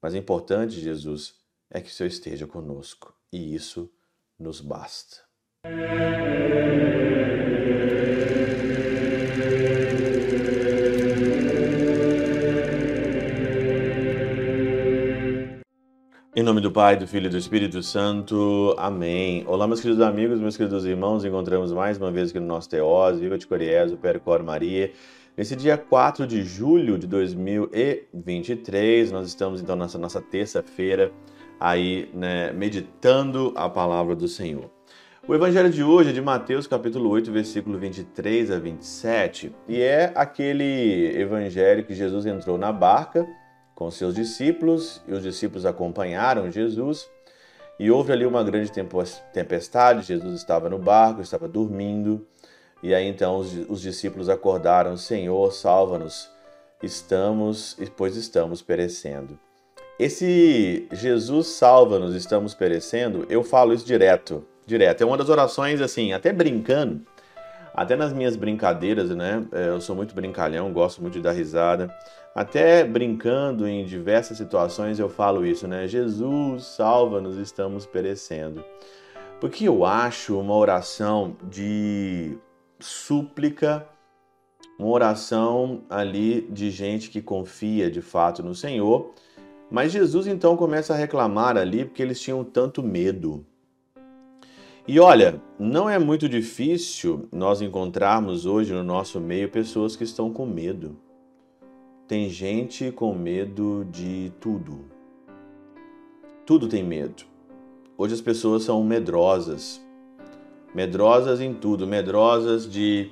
Mas o importante, Jesus, é que o Senhor esteja conosco e isso nos basta. Em nome do Pai, do Filho e do Espírito Santo. Amém. Olá, meus queridos amigos, meus queridos irmãos. Encontramos mais uma vez aqui no nosso Teós, Viva de Coriés, o Percor Maria. Nesse dia 4 de julho de 2023, nós estamos então nessa nossa terça-feira aí, né, meditando a palavra do Senhor. O evangelho de hoje é de Mateus, capítulo 8, versículo 23 a 27, e é aquele evangelho que Jesus entrou na barca com seus discípulos e os discípulos acompanharam Jesus. E houve ali uma grande tempestade. Jesus estava no barco, estava dormindo. E aí então os, os discípulos acordaram: Senhor, salva-nos, estamos, pois estamos perecendo. Esse Jesus salva-nos, estamos perecendo, eu falo isso direto, direto. É uma das orações assim, até brincando, até nas minhas brincadeiras, né? É, eu sou muito brincalhão, gosto muito de dar risada. Até brincando em diversas situações eu falo isso, né? Jesus, salva-nos, estamos perecendo. Porque eu acho uma oração de súplica, uma oração ali de gente que confia de fato no Senhor. Mas Jesus então começa a reclamar ali porque eles tinham tanto medo. E olha, não é muito difícil nós encontrarmos hoje no nosso meio pessoas que estão com medo. Tem gente com medo de tudo. Tudo tem medo. Hoje as pessoas são medrosas. Medrosas em tudo. Medrosas de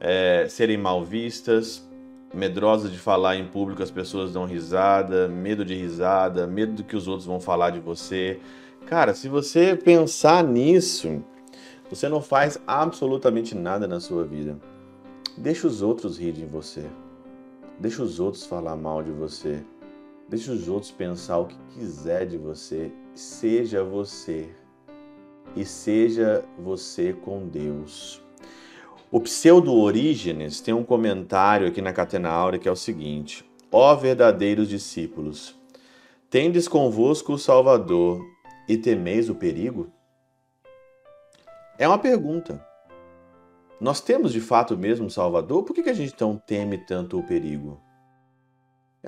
é, serem mal vistas, medrosas de falar em público, as pessoas dão risada, medo de risada, medo do que os outros vão falar de você. Cara, se você pensar nisso, você não faz absolutamente nada na sua vida. Deixa os outros rir de você. Deixa os outros falar mal de você. Deixa os outros pensar o que quiser de você. Seja você. E seja você com Deus. O pseudo Orígenes tem um comentário aqui na Catena Áurea que é o seguinte: Ó verdadeiros discípulos, tendes convosco o Salvador e temeis o perigo? É uma pergunta. Nós temos de fato mesmo Salvador? Por que, a gente então teme tanto o perigo?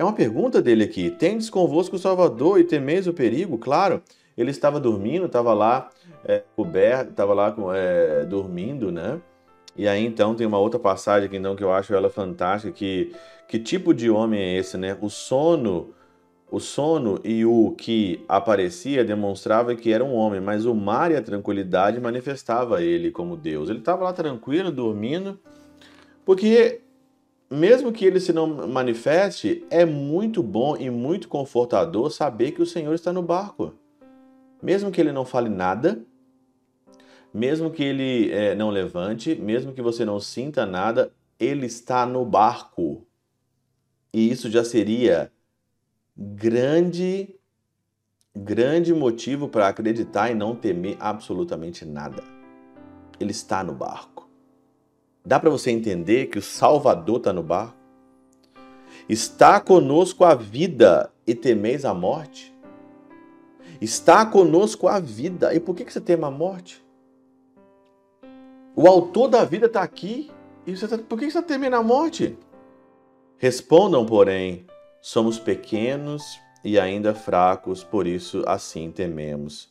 É uma pergunta dele aqui. Tendes convosco o Salvador e temeis o perigo? Claro, ele estava dormindo, estava lá é, coberto, estava lá é, dormindo, né? E aí então tem uma outra passagem aqui então que eu acho ela fantástica, que que tipo de homem é esse, né? O sono o sono e o que aparecia demonstrava que era um homem, mas o mar e a tranquilidade manifestava ele como Deus. Ele estava lá tranquilo, dormindo, porque mesmo que ele se não manifeste, é muito bom e muito confortador saber que o Senhor está no barco. Mesmo que ele não fale nada, mesmo que ele é, não levante, mesmo que você não sinta nada, ele está no barco. E isso já seria grande, grande motivo para acreditar e não temer absolutamente nada. Ele está no barco. Dá para você entender que o Salvador está no barco? Está conosco a vida e temeis a morte? Está conosco a vida. E por que você teme a morte? O autor da vida está aqui. E você tá... por que você está temendo a morte? Respondam, porém, Somos pequenos e ainda fracos, por isso assim tememos.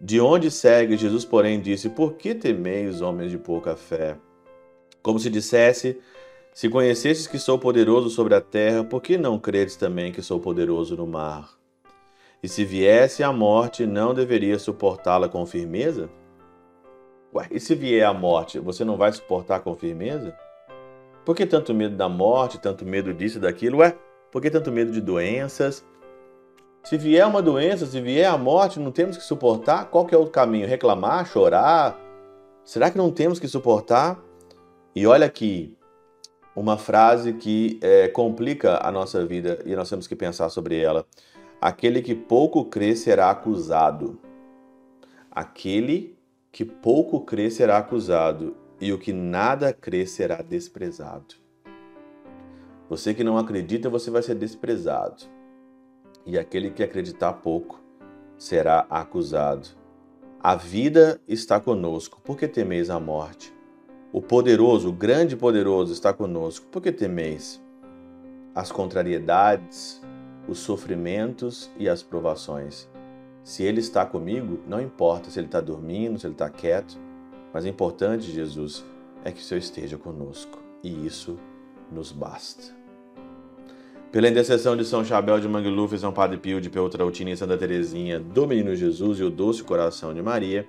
De onde segue, Jesus, porém, disse: Por que temeis, homens de pouca fé? Como se dissesse: Se conhecesses que sou poderoso sobre a terra, por que não credes também que sou poderoso no mar? E se viesse a morte, não deveria suportá-la com firmeza? Ué, e se vier a morte, você não vai suportar com firmeza? Por que tanto medo da morte, tanto medo disso e daquilo? Ué, por que tanto medo de doenças? Se vier uma doença, se vier a morte, não temos que suportar? Qual que é o caminho? Reclamar, chorar? Será que não temos que suportar? E olha aqui, uma frase que é, complica a nossa vida e nós temos que pensar sobre ela. Aquele que pouco crê será acusado. Aquele que pouco crê será acusado, e o que nada crê será desprezado. Você que não acredita, você vai ser desprezado. e aquele que acreditar pouco será acusado. A vida está conosco, por que temeis a morte? O poderoso, o grande poderoso está conosco, por que temeis? As contrariedades, os sofrimentos e as provações. Se ele está comigo, não importa se ele está dormindo, se ele está quieto, mas o importante, Jesus, é que o Senhor esteja conosco e isso nos basta. Pela intercessão de São Chabel de Mangluf, São Padre Pio de Peltrautina e Santa Teresinha, do Menino Jesus e o doce coração de Maria,